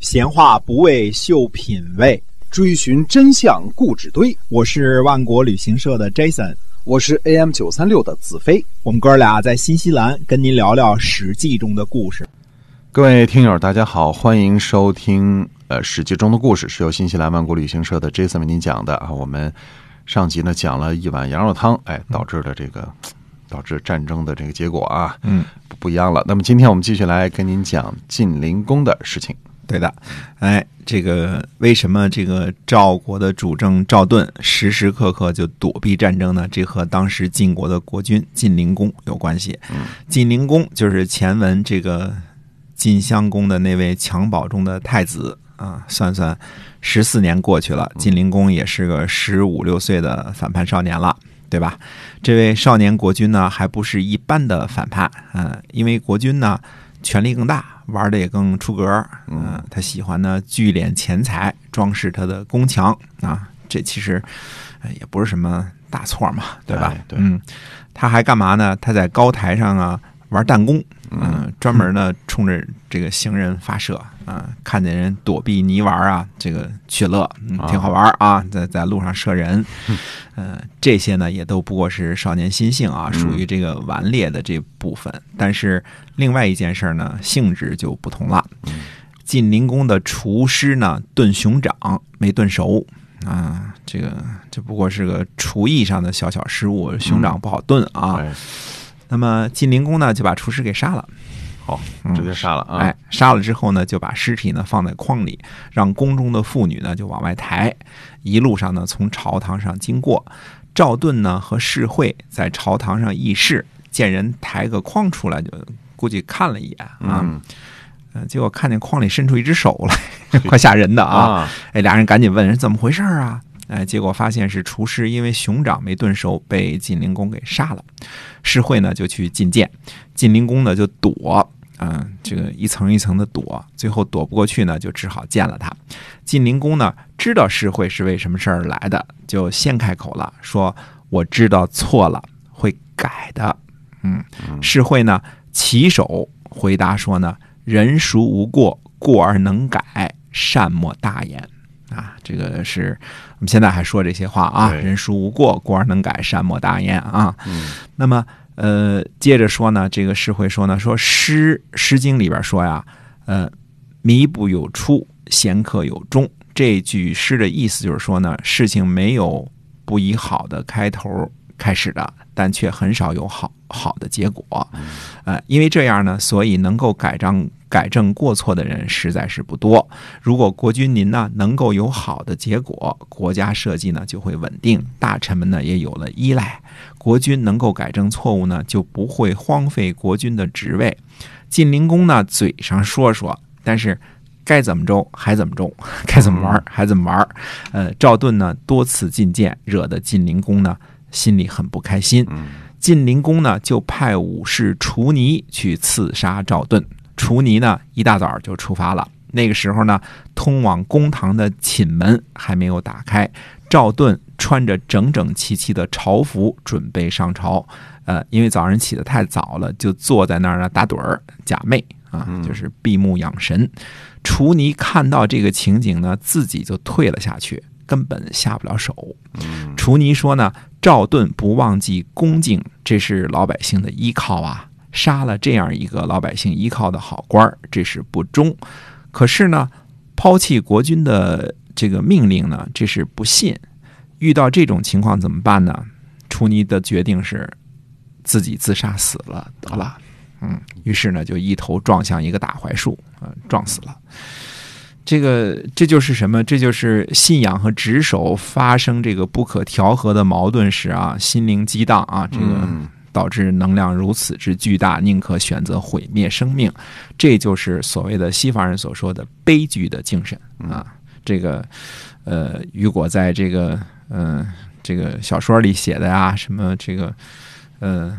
闲话不为秀品味，追寻真相故纸堆。我是万国旅行社的 Jason，我是 AM 九三六的子飞。我们哥俩在新西兰跟您聊聊《史记》中的故事。各位听友，大家好，欢迎收听呃《史记》中的故事，是由新西兰万国旅行社的 Jason 为您讲的啊。我们上集呢讲了一碗羊肉汤，哎，导致了这个 导致战争的这个结果啊，嗯，不不一样了。那么今天我们继续来跟您讲晋灵公的事情。对的，哎，这个为什么这个赵国的主政赵盾时时刻刻就躲避战争呢？这和当时晋国的国君晋灵公有关系。晋灵公就是前文这个晋襄公的那位襁褓中的太子啊，算算十四年过去了，晋灵公也是个十五六岁的反叛少年了。对吧？这位少年国君呢，还不是一般的反叛，嗯、因为国君呢权力更大，玩的也更出格，嗯、他喜欢呢聚敛钱财，装饰他的宫墙啊，这其实呃也不是什么大错嘛，对吧？嗯，他还干嘛呢？他在高台上啊玩弹弓，嗯、专门呢冲着这个行人发射，啊、看见人躲避泥丸啊，这个取乐，嗯，挺好玩啊，在在路上射人，呃，这些呢也都不过是少年心性啊，属于这个顽劣的这部分。但是另外一件事儿呢，性质就不同了。晋灵公的厨师呢炖熊掌没炖熟。啊，这个这不过是个厨艺上的小小失误，熊掌不好炖啊。哎，那么晋灵公呢就把厨师给杀了。好，直接杀了啊！哎，杀了之后呢，就把尸体呢放在筐里，让宫中的妇女呢就往外抬。一路上呢，从朝堂上经过，赵盾呢和士会在朝堂上议事，见人抬个筐出来，就估计看了一眼啊，嗯呃结果看见筐里伸出一只手来，怪吓人的啊！啊，哎，俩人赶紧问人怎么回事儿啊？哎，结果发现是厨师因为熊掌没炖熟，被晋灵公给杀了。士会呢就去觐见，晋灵公呢就躲，嗯、这个一层一层的躲，最后躲不过去呢，就只好见了他。晋灵公呢知道士会是为什么事儿来的，就先开口了，说我知道错了，会改的。嗯，士会呢起手回答说呢，人孰无过，过而能改，善莫大焉。啊，这个是我们现在还说这些话啊，人孰无过，过而能改，善莫大焉啊。嗯那么呃，接着说呢，这个诗会说呢，说诗《诗经》里边说呀，呃，靡不有初，贤克有终。这句诗的意思就是说呢，事情没有不以好的开头开始的，但却很少有好好的结果。呃，因为这样呢，所以能够改正改正过错的人实在是不多。如果国君您呢能够有好的结果，国家社稷呢就会稳定，大臣们呢也有了依赖。国君能够改正错误呢，就不会荒废国君的职位。晋灵公呢嘴上说说，但是该怎么着还怎么着，该怎么玩还怎么玩。呃，赵盾呢多次进谏，惹得晋灵公呢心里很不开心。晋灵公呢就派武士楚尼去刺杀赵盾。楚尼呢一大早就出发了。那个时候呢，通往公堂的寝门还没有打开，赵盾穿着整整齐齐的朝服，准备上朝。呃，因为早上起得太早了，就坐在那儿呢打盹儿假寐啊，就是闭目养神。楚尼看到这个情景呢，自己就退了下去，根本下不了手。楚尼说呢，赵盾不忘记恭敬，这是老百姓的依靠啊。杀了这样一个老百姓依靠的好官儿，这是不忠。可是呢，抛弃国君的这个命令呢，这是不信。遇到这种情况怎么办呢？楚尼的决定是自己自杀死了得了。嗯，于是呢，就一头撞向一个大槐树，呃，撞死了。这个这就是什么？这就是信仰和职守发生这个不可调和的矛盾时啊，心灵激荡啊，这个嗯导致能量如此之巨大，宁可选择毁灭生命。这就是所谓的西方人所说的悲剧的精神啊。这个呃，雨果在这个嗯、呃、这个小说里写的呀，什么这个呃。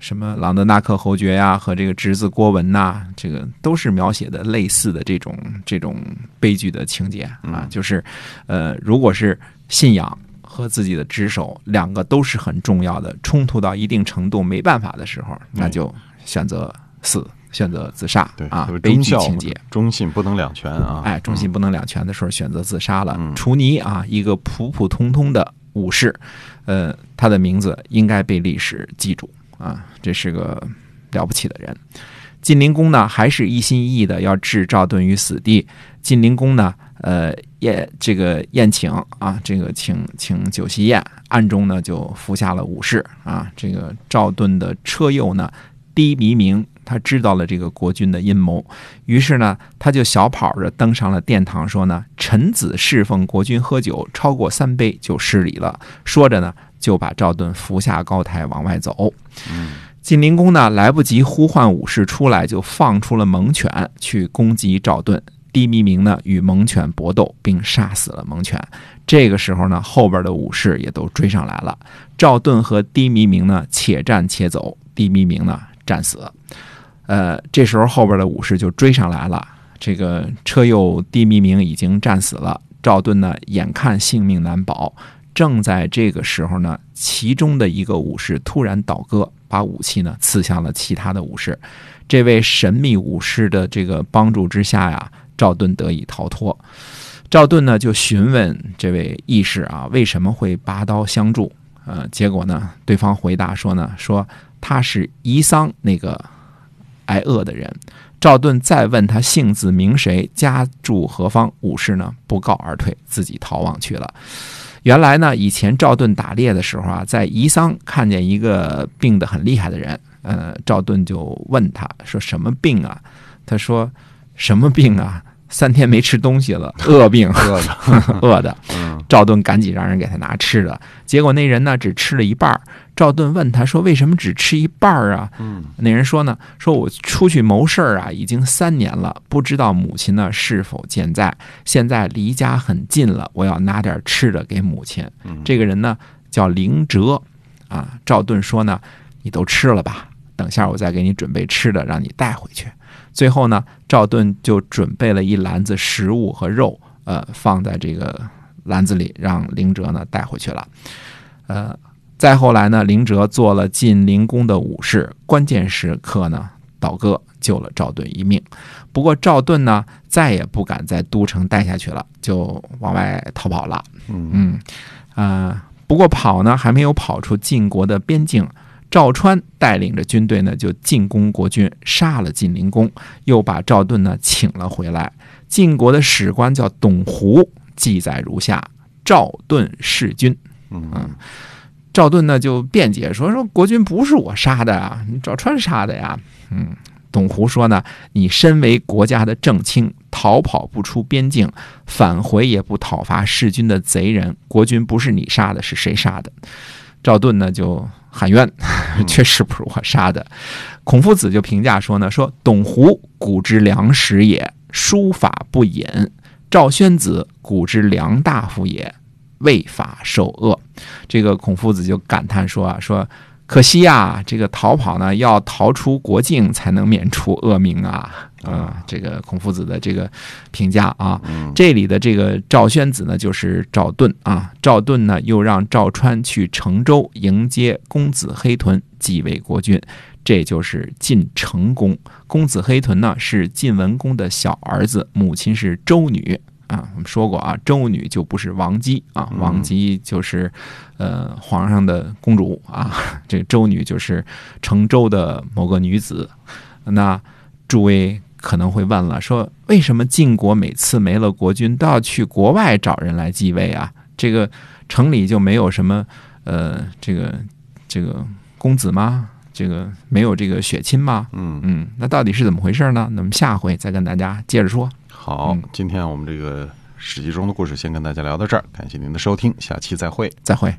什么朗德纳克侯爵呀、和这个侄子郭文呐、这个都是描写的类似的这种这种悲剧的情节啊，就是呃，如果是信仰和自己的职守两个都是很重要的，冲突到一定程度没办法的时候，那就选择死，选择自杀对啊，悲剧情节。忠信不能两全啊。哎，忠信不能两全的时候选择自杀了。嗯楚尼啊，一个普普通通的武士，呃，他的名字应该被历史记住啊，这是个了不起的人。晋灵公呢，还是一心一意的要置赵盾于死地。晋灵公呢，呃，宴这个宴请啊，这个请请酒席宴，暗中呢就服下了武士啊。这个赵盾的车右呢，低弥明，他知道了这个国君的阴谋，于是呢，他就小跑着登上了殿堂，说呢：“臣子侍奉国君喝酒，超过三杯就失礼了。”说着呢，就把赵盾扶下高台往外走。晋灵公呢，来不及呼唤武士出来，就放出了猛犬去攻击赵盾。低弥明呢，与猛犬搏斗，并杀死了猛犬。这个时候呢，后边的武士也都追上来了。赵盾和低弥明呢，且战且走，低弥明呢战死。呃，这时候后边的武士就追上来了。这个车右低密明已经战死了，赵盾呢眼看性命难保，正在这个时候呢，其中的一个武士突然倒戈，把武器呢刺向了其他的武士。这位神秘武士的这个帮助之下呀，赵盾得以逃脱。赵盾呢就询问这位义士啊，为什么会拔刀相助？呃，结果呢，对方回答说呢，说他是夷桑那个挨饿的人。赵盾再问他姓字名谁，家住何方，武士呢不告而退，自己逃亡去了。原来呢，以前赵盾打猎的时候啊，在夷桑看见一个病得很厉害的人，呃，赵盾就问他说什么病啊？他说什么病啊？三天没吃东西了，饿病，饿的，饿的。嗯赵盾赶紧让人给他拿吃的，结果那人呢只吃了一半。赵盾问他说：“为什么只吃一半啊？”嗯那人说呢：“说我出去谋事儿啊，已经三年了，不知道母亲呢是否健在。现在离家很近了，我要拿点吃的给母亲。”嗯这个人呢叫灵哲啊。赵盾说呢：“你都吃了吧，等下我再给你准备吃的，让你带回去。”最后呢，赵盾就准备了一篮子食物和肉，呃，放在这个篮子里，让灵哲呢带回去了。呃，再后来呢，灵哲做了晋灵公的武士，关键时刻呢倒戈救了赵盾一命。不过赵盾呢再也不敢在都城待下去了，就往外逃跑了。嗯嗯，啊、不过跑呢还没有跑出晋国的边境，赵川带领着军队呢就进攻国军，杀了晋灵公，又把赵盾呢请了回来。晋国的史官叫董狐，记载如下：赵盾弑君。嗯赵盾呢就辩解说说国君不是我杀的啊，你赵川杀的呀。嗯，董狐说呢，你身为国家的正卿，逃跑不出边境，返回也不讨伐弑君的贼人，国君不是你杀的，是谁杀的？赵盾呢就喊冤，确实不是我杀的。孔夫子就评价说呢，说董狐古之良史也，书法不隐；赵宣子古之良大夫也，为法受恶。这个孔夫子就感叹说啊，说可惜呀、这个逃跑呢，要逃出国境才能免除恶名啊。啊、这个孔夫子的这个评价啊，嗯这里的这个赵宣子呢，就是赵盾啊。赵盾呢，又让赵川去成州迎接公子黑豚继位国君，这就是晋成公。公子黑豚呢，是晋文公的小儿子，母亲是周女。啊，我们说过啊，周女就不是王姬啊，嗯王姬就是，呃，皇上的公主啊，这个周女就是成周的某个女子。那诸位可能会问了，说为什么晋国每次没了国君都要去国外找人来继位啊？这个城里就没有什么呃，这个这个公子吗？这个没有这个血亲吗？嗯，嗯，那到底是怎么回事呢？那么下回再跟大家接着说。好嗯，今天我们这个史记中的故事先跟大家聊到这儿，感谢您的收听，下期再会。再会。